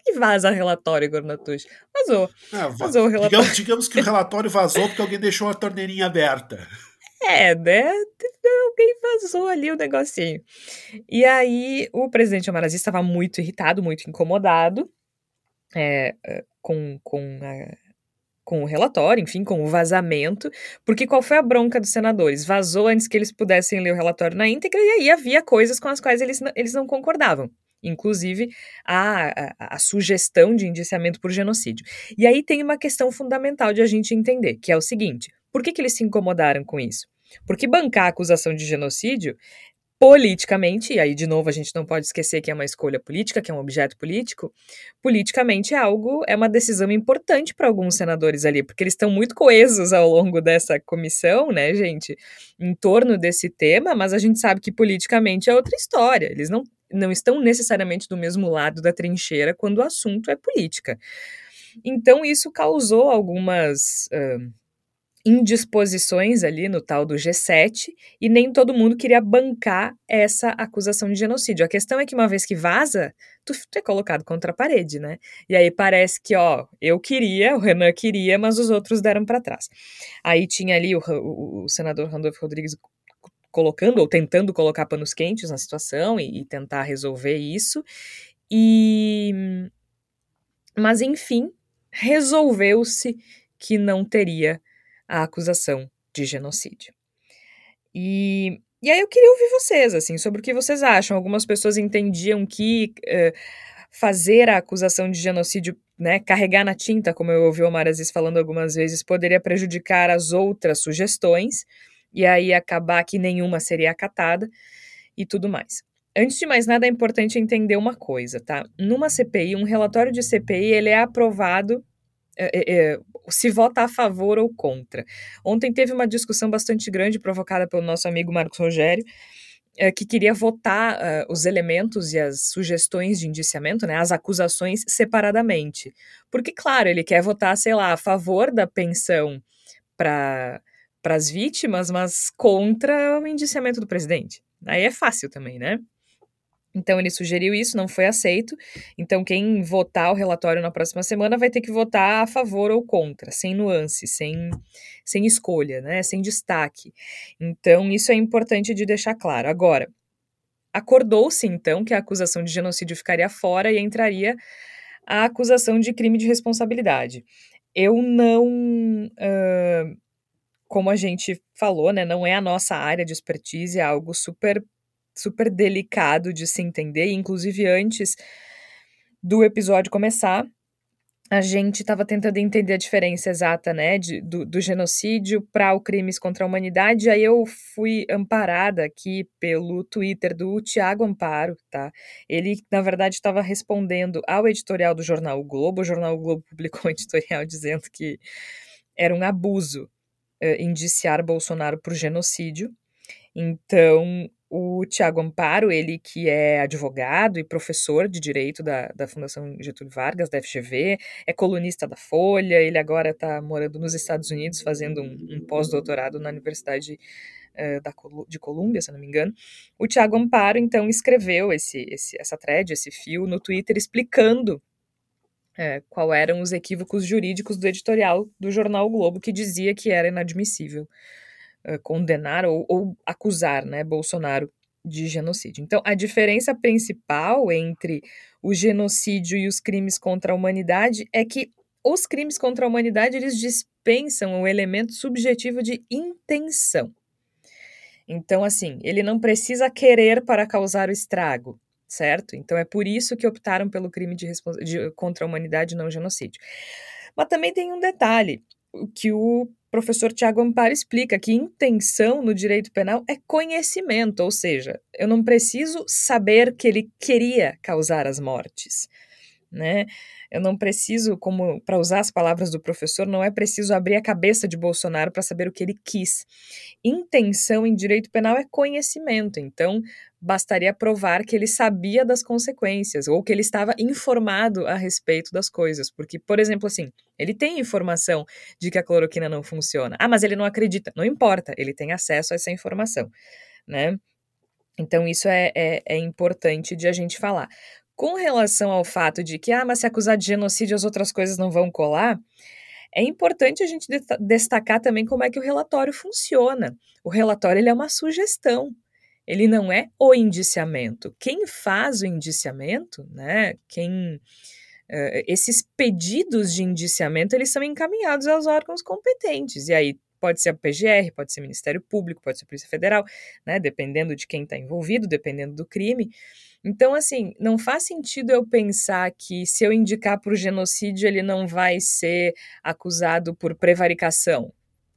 É que vaza relatório, Gornatush? Vazou. Ah, vazou o relatório. Digamos, digamos que o relatório vazou porque alguém deixou a torneirinha aberta. É, né? Alguém vazou ali o negocinho. E aí, o presidente Omar Aziz estava muito irritado, muito incomodado é, é, com, com, a, com o relatório, enfim, com o vazamento, porque qual foi a bronca dos senadores? Vazou antes que eles pudessem ler o relatório na íntegra, e aí havia coisas com as quais eles, eles não concordavam inclusive a, a, a, sugestão de indiciamento por genocídio. E aí tem uma questão fundamental de a gente entender, que é o seguinte: por que, que eles se incomodaram com isso? Porque bancar a acusação de genocídio politicamente, e aí de novo a gente não pode esquecer que é uma escolha política, que é um objeto político, politicamente é algo, é uma decisão importante para alguns senadores ali, porque eles estão muito coesos ao longo dessa comissão, né, gente, em torno desse tema, mas a gente sabe que politicamente é outra história. Eles não, não estão necessariamente do mesmo lado da trincheira quando o assunto é política. Então isso causou algumas. Uh, indisposições ali no tal do G7 e nem todo mundo queria bancar essa acusação de genocídio. A questão é que uma vez que vaza, tu, tu é colocado contra a parede, né? E aí parece que, ó, eu queria, o Renan queria, mas os outros deram para trás. Aí tinha ali o, o, o senador Randolfo Rodrigues colocando ou tentando colocar panos quentes na situação e, e tentar resolver isso. E mas enfim, resolveu-se que não teria a acusação de genocídio. E, e aí eu queria ouvir vocês, assim, sobre o que vocês acham. Algumas pessoas entendiam que uh, fazer a acusação de genocídio, né, carregar na tinta, como eu ouvi o Omar Aziz falando algumas vezes, poderia prejudicar as outras sugestões, e aí acabar que nenhuma seria acatada e tudo mais. Antes de mais nada, é importante entender uma coisa, tá? Numa CPI, um relatório de CPI, ele é aprovado é, é, se vota a favor ou contra. Ontem teve uma discussão bastante grande provocada pelo nosso amigo Marcos Rogério, é, que queria votar uh, os elementos e as sugestões de indiciamento, né, as acusações separadamente. Porque, claro, ele quer votar, sei lá, a favor da pensão para as vítimas, mas contra o indiciamento do presidente. Aí é fácil também, né? Então ele sugeriu isso, não foi aceito. Então quem votar o relatório na próxima semana vai ter que votar a favor ou contra, sem nuance, sem, sem escolha, né, sem destaque. Então isso é importante de deixar claro. Agora, acordou-se então que a acusação de genocídio ficaria fora e entraria a acusação de crime de responsabilidade. Eu não, uh, como a gente falou, né, não é a nossa área de expertise, é algo super super delicado de se entender, inclusive antes do episódio começar, a gente estava tentando entender a diferença exata, né, de, do, do genocídio para o crimes contra a humanidade. Aí eu fui amparada aqui pelo Twitter do Tiago Amparo, tá? Ele, na verdade, estava respondendo ao editorial do jornal o Globo. O jornal o Globo publicou um editorial dizendo que era um abuso uh, indiciar Bolsonaro por genocídio. Então, o Tiago Amparo, ele que é advogado e professor de Direito da, da Fundação Getúlio Vargas, da FGV, é colunista da Folha, ele agora está morando nos Estados Unidos fazendo um, um pós-doutorado na Universidade uh, da, de Colômbia, se não me engano. O Tiago Amparo, então, escreveu esse, esse, essa thread, esse fio no Twitter explicando é, qual eram os equívocos jurídicos do editorial do jornal o Globo, que dizia que era inadmissível uh, condenar ou, ou, acusar né, Bolsonaro de genocídio. Então, a diferença principal entre o genocídio e os crimes contra a humanidade é que os crimes contra a humanidade eles dispensam o elemento subjetivo de intenção. Então, assim, ele não precisa querer para causar o estrago, certo? Então é por isso que optaram pelo crime de, de contra a humanidade, não genocídio. Mas também tem um detalhe que o professor Tiago Amparo explica que intenção no direito penal é conhecimento, ou seja, eu não preciso saber que ele queria causar as mortes, né? Eu não preciso, como para usar as palavras do professor, não é preciso abrir a cabeça de Bolsonaro para saber o que ele quis. Intenção em direito penal é conhecimento, então bastaria provar que ele sabia das consequências ou que ele estava informado a respeito das coisas, porque, por exemplo, assim, ele tem informação de que a cloroquina não funciona. Ah, mas ele não acredita. Não importa, ele tem acesso a essa informação, né? Então, isso é, é, é importante de a gente falar. Com relação ao fato de que, ah, mas se acusar de genocídio as outras coisas não vão colar, é importante a gente destacar também como é que o relatório funciona. O relatório ele é uma sugestão, ele não é o indiciamento. Quem faz o indiciamento, né, quem... Uh, esses pedidos de indiciamento, eles são encaminhados aos órgãos competentes, e aí pode ser a PGR, pode ser Ministério Público, pode ser Polícia Federal, né, dependendo de quem está envolvido, dependendo do crime, então, assim, não faz sentido eu pensar que se eu indicar o genocídio, ele não vai ser acusado por prevaricação,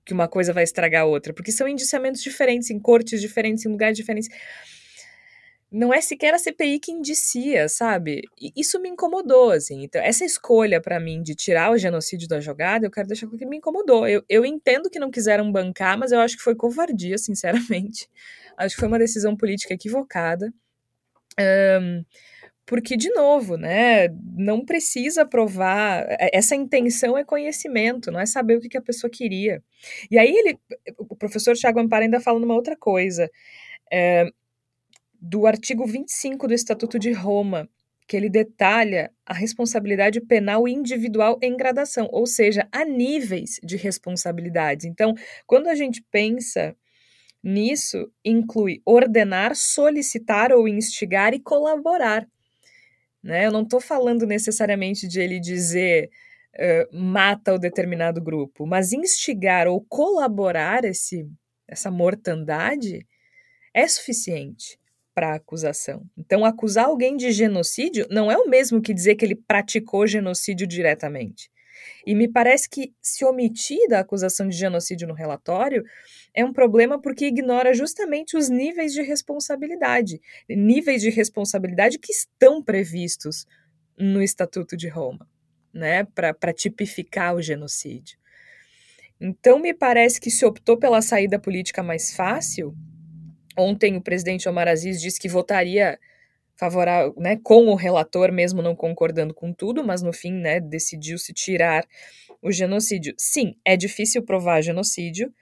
que uma coisa vai estragar a outra, porque são indiciamentos diferentes, em cortes diferentes, em lugares diferentes. Não é sequer a CPI que indicia, sabe? E isso me incomodou, assim. Então, essa escolha para mim de tirar o genocídio da jogada, eu quero deixar claro que me incomodou. Eu, eu entendo que não quiseram bancar, mas eu acho que foi covardia, sinceramente. Acho que foi uma decisão política equivocada. Um, porque, de novo, né, não precisa provar. É, essa intenção é conhecimento, não é saber o que, que a pessoa queria. E aí ele, o professor Tiago Amparo ainda fala numa outra coisa, é, do artigo 25 do Estatuto de Roma, que ele detalha a responsabilidade penal individual em gradação, ou seja, há níveis de responsabilidades. Então, quando a gente pensa Nisso inclui ordenar, solicitar ou instigar e colaborar. Né? Eu não estou falando necessariamente de ele dizer uh, mata o determinado grupo, mas instigar ou colaborar esse, essa mortandade é suficiente para a acusação. Então, acusar alguém de genocídio não é o mesmo que dizer que ele praticou genocídio diretamente. E me parece que se omitir da acusação de genocídio no relatório é um problema porque ignora justamente os níveis de responsabilidade, níveis de responsabilidade que estão previstos no Estatuto de Roma, né, para tipificar o genocídio. Então, me parece que se optou pela saída política mais fácil. Ontem, o presidente Omar Aziz disse que votaria favorável, né, com o relator, mesmo não concordando com tudo, mas no fim, né, decidiu-se tirar o genocídio. Sim, é difícil provar genocídio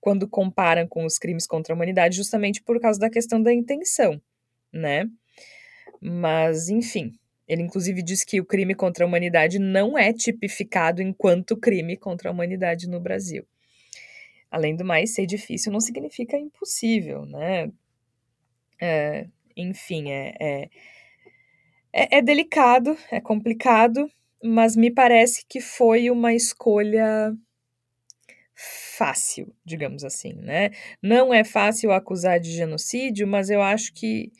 quando comparam com os crimes contra a humanidade, justamente por causa da questão da intenção, né? Mas, enfim, ele inclusive diz que o crime contra a humanidade não é tipificado enquanto crime contra a humanidade no Brasil. Além do mais, ser difícil não significa impossível, né? É, enfim, é, é, é, é delicado, é complicado, mas me parece que foi uma escolha fácil, digamos assim, né? Não é fácil acusar de genocídio, mas eu acho que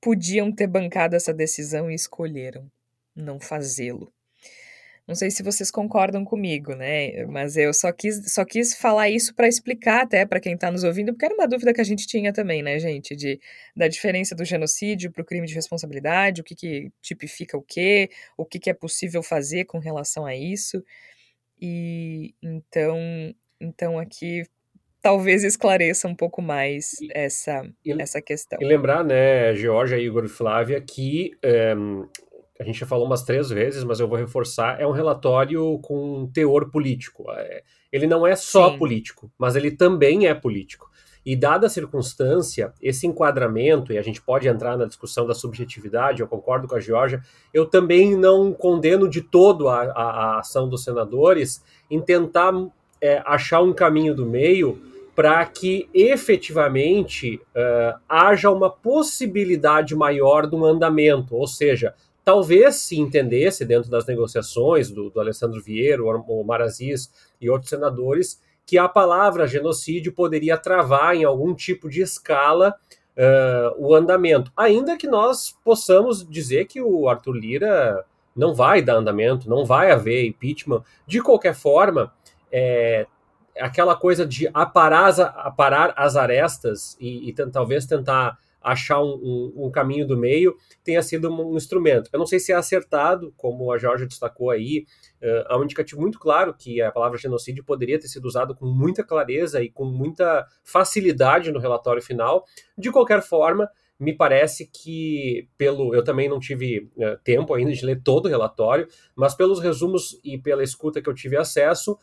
podiam ter bancado essa decisão e escolheram não fazê-lo. Não sei se vocês concordam comigo, né? Mas eu só quis, só quis falar isso para explicar até para quem está nos ouvindo, porque era uma dúvida que a gente tinha também, né, gente? De, da diferença do genocídio para o crime de responsabilidade, o que, que tipifica o quê, o que, que é possível fazer com relação a isso. E então, então aqui talvez esclareça um pouco mais essa, e, essa questão. E lembrar, né, Georgia, Igor e Flávia, que é, a gente já falou umas três vezes, mas eu vou reforçar, é um relatório com teor político. É, ele não é só Sim. político, mas ele também é político. E dada a circunstância, esse enquadramento, e a gente pode entrar na discussão da subjetividade, eu concordo com a Georgia, eu também não condeno de todo a, a, a ação dos senadores em tentar é, achar um caminho do meio para que efetivamente uh, haja uma possibilidade maior de um andamento, ou seja, talvez se entendesse dentro das negociações do, do Alessandro Vieira, o Maraziz e outros senadores, que a palavra genocídio poderia travar em algum tipo de escala uh, o andamento. Ainda que nós possamos dizer que o Arthur Lira não vai dar andamento, não vai haver impeachment. De qualquer forma, é, aquela coisa de aparar, aparar as arestas e, e talvez tentar achar um, um, um, caminho do meio tenha sido um, instrumento. Eu não sei se é acertado, como a Jorge destacou aí, uh, há um indicativo muito claro que a palavra genocídio poderia ter sido usada com muita clareza e com muita facilidade no relatório final. De qualquer forma, me parece que pelo eu também não tive uh, tempo ainda de ler todo o relatório, mas pelos resumos e pela escuta que eu tive acesso,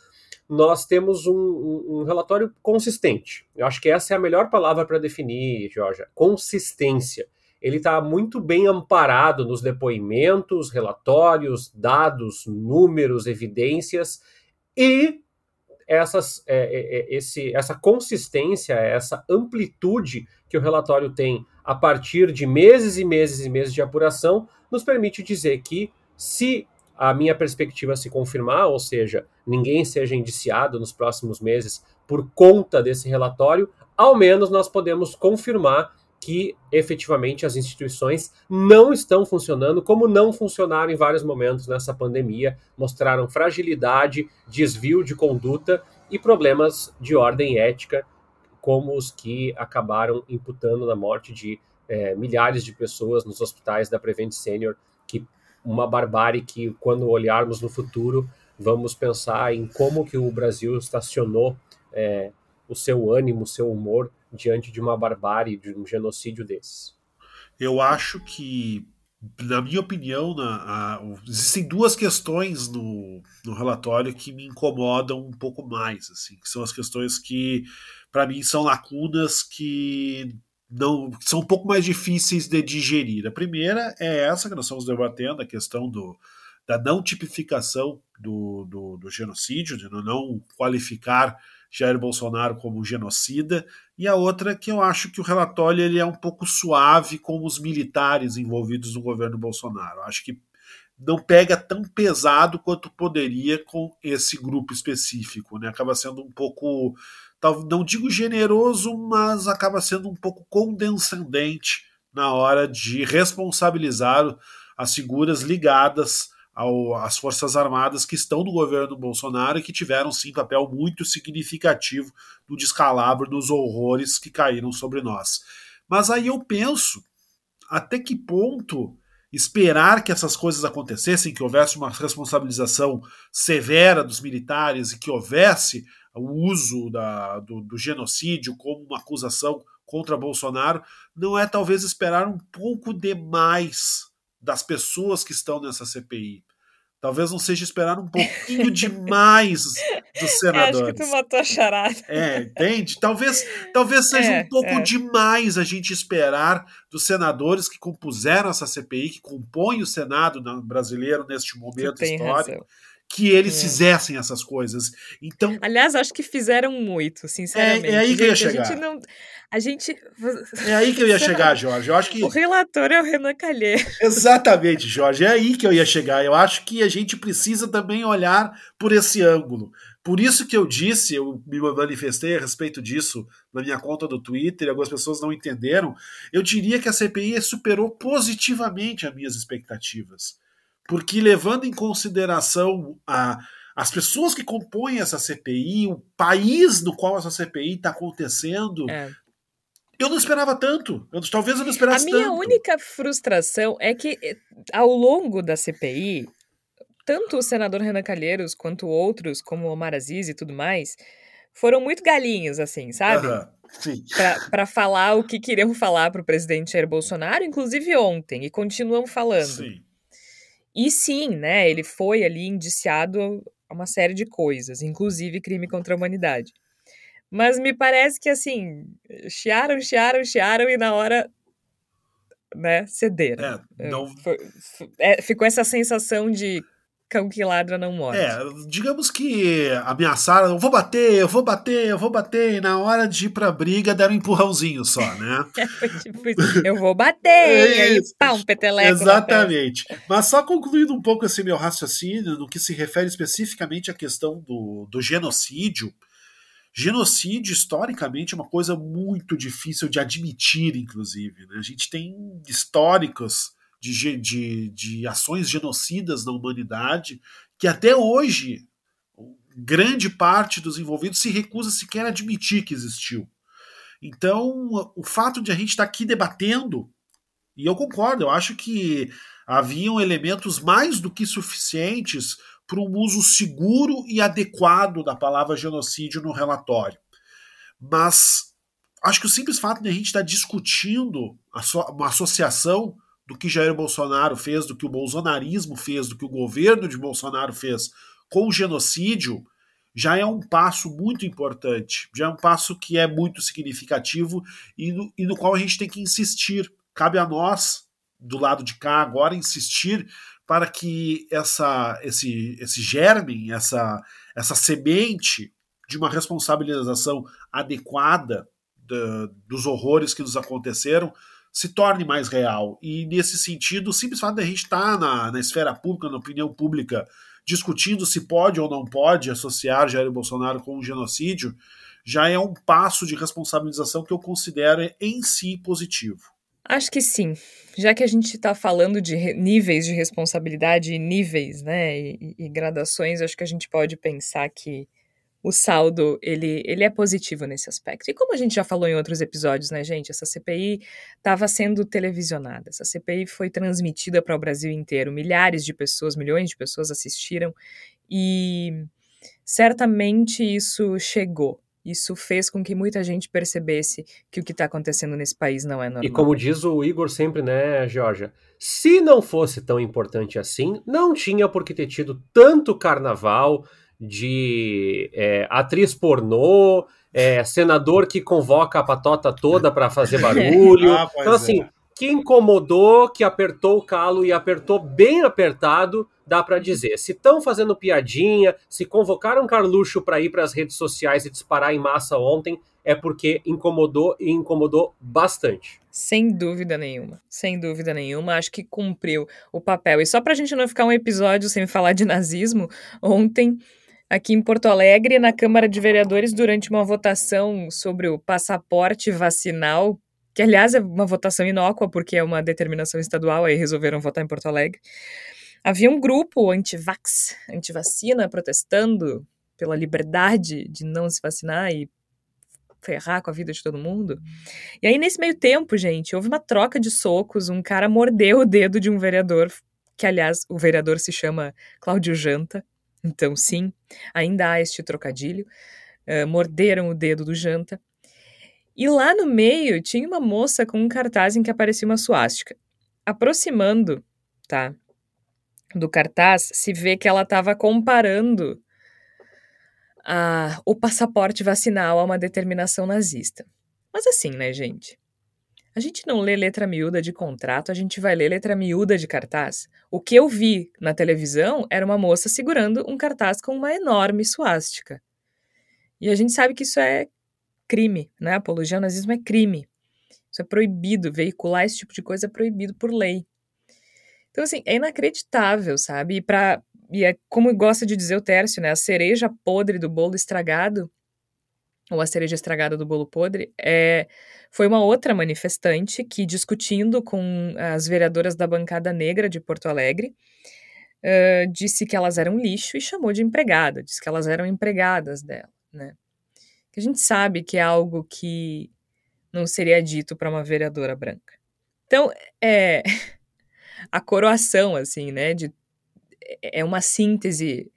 nós temos um, um, relatório consistente. Eu acho que essa é a melhor palavra para definir, Jorge. Consistência. Ele está muito bem amparado nos depoimentos, relatórios, dados, números, evidências e essas, é, é, é, esse, essa consistência, essa amplitude que o relatório tem a partir de meses e meses e meses de apuração, nos permite dizer que se a minha perspectiva se confirmar, ou seja, ninguém seja indiciado nos próximos meses por conta desse relatório, ao menos nós podemos confirmar que efetivamente as instituições não estão funcionando como não funcionaram em vários momentos nessa pandemia, mostraram fragilidade, desvio de conduta e problemas de ordem ética, como os que acabaram imputando na morte de é, milhares de pessoas nos hospitais da Prevent Senior, uma barbárie que, quando olharmos no futuro, vamos pensar em como que o Brasil estacionou é, o seu ânimo, o seu humor diante de uma barbárie, de um genocídio desses. Eu acho que, na minha opinião, na, a, existem duas questões no, no relatório que me incomodam um pouco mais, assim, que são as questões que, para mim, são lacunas que não são um pouco mais difíceis de digerir. A primeira é essa que nós estamos debatendo, a questão do, da não tipificação do, do, do genocídio, de não qualificar Jair Bolsonaro como genocida, e a outra que eu acho que o relatório ele é um pouco suave com os militares envolvidos no governo Bolsonaro. Eu acho que não pega tão pesado quanto poderia com esse grupo específico, né? Acaba sendo um pouco não digo generoso, mas acaba sendo um pouco condescendente na hora de responsabilizar as figuras ligadas às Forças Armadas que estão no governo Bolsonaro e que tiveram sim papel muito significativo no descalabro dos horrores que caíram sobre nós. Mas aí eu penso até que ponto esperar que essas coisas acontecessem, que houvesse uma responsabilização severa dos militares e que houvesse o uso da, do, do genocídio como uma acusação contra Bolsonaro, não é talvez esperar um pouco demais das pessoas que estão nessa CPI. Talvez não seja esperar um pouquinho demais dos senadores. É, acho que tu matou a charada. É, entende? Talvez, talvez seja é, um pouco é. demais a gente esperar dos senadores que compuseram essa CPI, que compõem o Senado brasileiro neste momento histórico. Razão que eles é. fizessem essas coisas. Então, aliás, acho que fizeram muito, sinceramente. É, é aí que eu ia chegar. A gente não, a gente É aí que eu ia chegar, Jorge. Eu acho que o relator é o Renan Calheiros. Exatamente, Jorge. É aí que eu ia chegar. Eu acho que a gente precisa também olhar por esse ângulo. Por isso que eu disse, eu me manifestei a respeito disso na minha conta do Twitter, algumas pessoas não entenderam. Eu diria que a CPI superou positivamente as minhas expectativas porque levando em consideração a, as pessoas que compõem essa CPI, o país no qual essa CPI está acontecendo, é. eu não esperava tanto. Eu, talvez eu não esperasse tanto. A minha tanto. única frustração é que, eh, ao longo da CPI, tanto o senador Renan Calheiros quanto outros, como Omar Aziz e tudo mais, foram muito galinhos, assim, sabe? Uhum. Para falar o que queriam falar para o presidente Jair Bolsonaro, inclusive ontem, e continuam falando. Sim. E sim, né, ele foi ali indiciado a uma série de coisas, inclusive crime contra a humanidade. Mas me parece que assim, chiaram, chiaram, chiaram e na hora né, cederam. É, não... É, ficou essa sensação de cão que ladra não morre. É, digamos que ameaçaram, eu vou bater, eu vou bater, eu vou bater, e na hora de ir pra briga deram um empurrãozinho só, né? é, tipo, eu vou bater, é aí pá, um peteleco. Exatamente. Mas só concluindo um pouco esse meu raciocínio, no que se refere especificamente à questão do, do genocídio, Genocídio, historicamente, é uma coisa muito difícil de admitir, inclusive. Né? A gente tem históricos de, de, de ações genocidas na humanidade, que até hoje grande parte dos envolvidos se recusa sequer a admitir que existiu. Então, o fato de a gente estar aqui debatendo, e eu concordo, eu acho que haviam elementos mais do que suficientes para um uso seguro e adequado da palavra genocídio no relatório. Mas acho que o simples fato de a gente estar discutindo uma associação do que Jair Bolsonaro fez, do que o bolsonarismo fez, do que o governo de Bolsonaro fez com o genocídio, já é um passo muito importante, já é um passo que é muito significativo e no, e no qual a gente tem que insistir. Cabe a nós, do lado de cá, agora, insistir para que essa, esse, esse germe, essa, essa semente de uma responsabilização adequada da, dos horrores que nos aconteceram se torne mais real. E nesse sentido, o simples fato de a gente estar tá na, na esfera pública, na opinião pública, discutindo se pode ou não pode associar Jair Bolsonaro com um genocídio, já é um passo de responsabilização que eu considero em si positivo. Acho que sim. Já que a gente está falando de níveis de responsabilidade e níveis, né, e, e, gradações, acho que a gente pode pensar que o saldo ele, ele é positivo nesse aspecto. E como a gente já falou em outros episódios, né, gente, essa CPI estava sendo televisionada. Essa CPI foi transmitida para o Brasil inteiro. Milhares de pessoas, milhões de pessoas assistiram e certamente isso chegou. Isso fez com que muita gente percebesse que o que está acontecendo nesse país não é normal. E como diz o Igor sempre, né, Georgia? Se não fosse tão importante assim, não tinha por que ter tido tanto carnaval, de é, atriz pornô, é, senador que convoca a patota toda para fazer barulho. ah, então, assim, é. que incomodou, que apertou o calo e apertou bem apertado, dá para dizer. Se estão fazendo piadinha, se convocaram Carluxo para ir para as redes sociais e disparar em massa ontem, é porque incomodou e incomodou bastante. Sem dúvida nenhuma, sem dúvida nenhuma, acho que cumpriu o papel. E só para a gente não ficar um episódio sem falar de nazismo, ontem aqui em Porto Alegre, na Câmara de Vereadores, durante uma votação sobre o passaporte vacinal, que aliás é uma votação inócua, porque é uma determinação estadual, aí resolveram votar em Porto Alegre. Havia um grupo anti-vax, anti-vacina, protestando pela liberdade de não se vacinar e ferrar com a vida de todo mundo. E aí, nesse meio tempo, gente, houve uma troca de socos, um cara mordeu o dedo de um vereador, que aliás, o vereador se chama Cláudio Janta, então, sim, ainda há este trocadilho. Uh, morderam o dedo do janta. E lá no meio tinha uma moça com um cartaz em que aparecia uma suástica. Aproximando, tá? do cartaz, se vê que ela estava comparando a, o passaporte vacinal a uma determinação nazista. Mas assim, né, gente? A gente não lê letra miúda de contrato, a gente vai ler letra miúda de cartaz. O que eu vi na televisão era uma moça segurando um cartaz com uma enorme suástica. E a gente sabe que isso é crime, né? Apologia ao nazismo é crime. Isso é proibido, veicular esse tipo de coisa é proibido por lei. Então, assim, é inacreditável, sabe? E, pra, e é como gosta de dizer o Tércio, né? A cereja podre do bolo estragado, ou a cereja estragada do bolo podre, é foi uma outra manifestante que, discutindo com as vereadoras da bancada negra de Porto Alegre, uh, disse que elas eram lixo e chamou de empregada, disse que elas eram empregadas dela, né? Que a gente sabe que é algo que não seria dito para uma vereadora branca. Então, é a coroação, assim, né, de, é uma síntese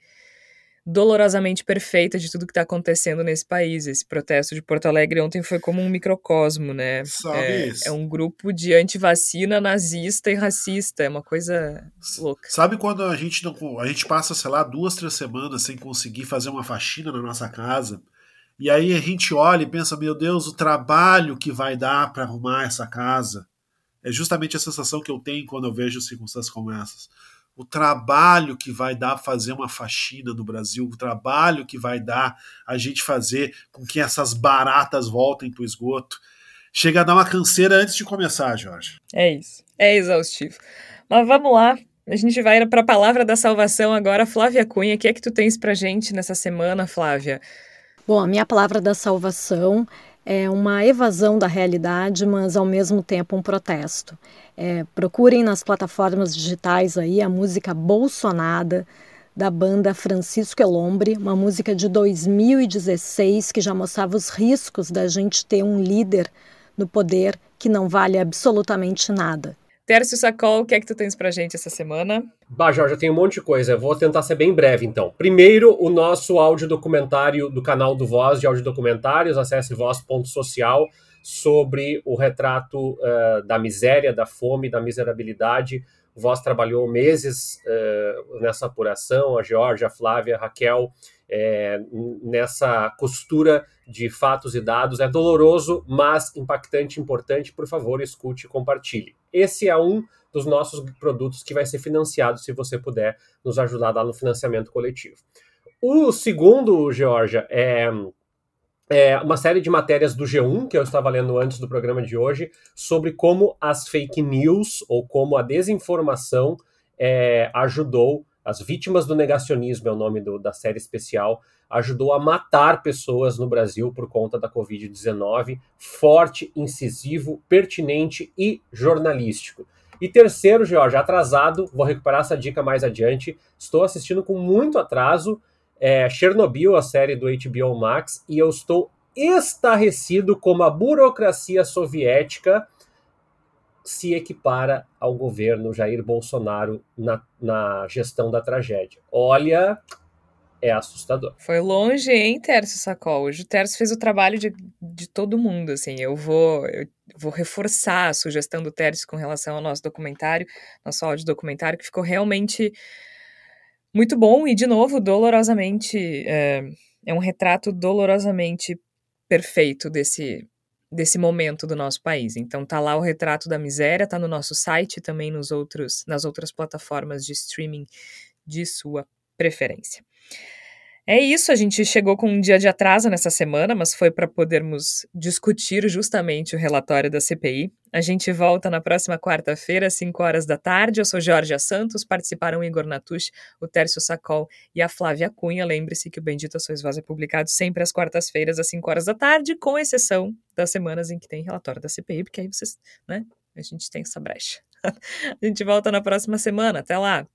dolorosamente perfeita de tudo que está acontecendo nesse país. Esse protesto de Porto Alegre ontem foi como um microcosmo, né? Sabe é, isso. é um grupo de antivacina, nazista e racista. É uma coisa louca. Sabe quando a gente não. A gente passa, sei lá, duas, três semanas sem conseguir fazer uma faxina na nossa casa. E aí a gente olha e pensa, meu Deus, o trabalho que vai dar para arrumar essa casa. É justamente a sensação que eu tenho quando eu vejo circunstâncias como essas o trabalho que vai dar fazer uma faxina no Brasil, o trabalho que vai dar a gente fazer com que essas baratas voltem para o esgoto. Chega a dar uma canseira antes de começar, Jorge. É isso. É exaustivo. Mas vamos lá. A gente vai para a palavra da salvação agora. Flávia Cunha, o que é que tu tens para gente nessa semana, Flávia? Bom, a minha palavra da salvação é uma evasão da realidade, mas ao mesmo tempo um protesto. É, procurem nas plataformas digitais aí a música Bolsonada da banda Francisco Elombre, uma música de 2016 que já mostrava os riscos da gente ter um líder no poder que não vale absolutamente nada. Tércio Sacol, o que é que tu tens pra gente essa semana? Bah, Jorge, eu tenho um monte de coisa. Eu vou tentar ser bem breve, então. Primeiro, o nosso áudio documentário do canal do Voz de Áudio Documentários, acesse voz.social, sobre o retrato uh, da miséria, da fome, da miserabilidade. O Voz trabalhou meses uh, nessa apuração, a Georgia, a Flávia, a Raquel, é, nessa costura de fatos e dados. É doloroso, mas impactante, importante. Por favor, escute e compartilhe. Esse é um dos nossos produtos que vai ser financiado se você puder nos ajudar lá no financiamento coletivo. O segundo, Georgia, é, é, uma série de matérias do G1 que eu estava lendo antes do programa de hoje sobre como as fake news ou como a desinformação é, ajudou as vítimas do negacionismo é o nome do, da série especial, ajudou a matar pessoas no Brasil por conta da Covid-19, forte, incisivo, pertinente e jornalístico. E terceiro, Jorge, atrasado, vou recuperar essa dica mais adiante. Estou assistindo com muito atraso é, Chernobyl, a série do HBO Max, e eu estou estarrecido como a burocracia soviética se equipara ao governo Jair Bolsonaro na, na gestão da tragédia. Olha, é assustador. Foi longe, hein, Tércio Sacol? Hoje o Tércio fez o trabalho de, de todo mundo, assim, eu vou, eu vou reforçar a sugestão do Tércio com relação ao nosso documentário, nosso áudio documentário, que ficou realmente muito bom e, de novo, dolorosamente, é, é um retrato dolorosamente perfeito desse, desse momento do nosso país. Então tá lá o retrato da miséria, tá no nosso site também nos outros nas outras plataformas de streaming de sua preferência. É isso, a gente chegou com um dia de atraso nessa semana, mas foi para podermos discutir justamente o relatório da CPI. A gente volta na próxima quarta-feira, às 5 horas da tarde. Eu sou Jorge Santos, participaram Igor Natush, o Tércio Sacol e a Flávia Cunha. Lembre-se que o Bendito Sois Voz é publicado sempre às quartas-feiras, às 5 horas da tarde, com exceção das semanas em que tem relatório da CPI, porque aí vocês, né, a gente tem essa brecha. a gente volta na próxima semana. Até lá!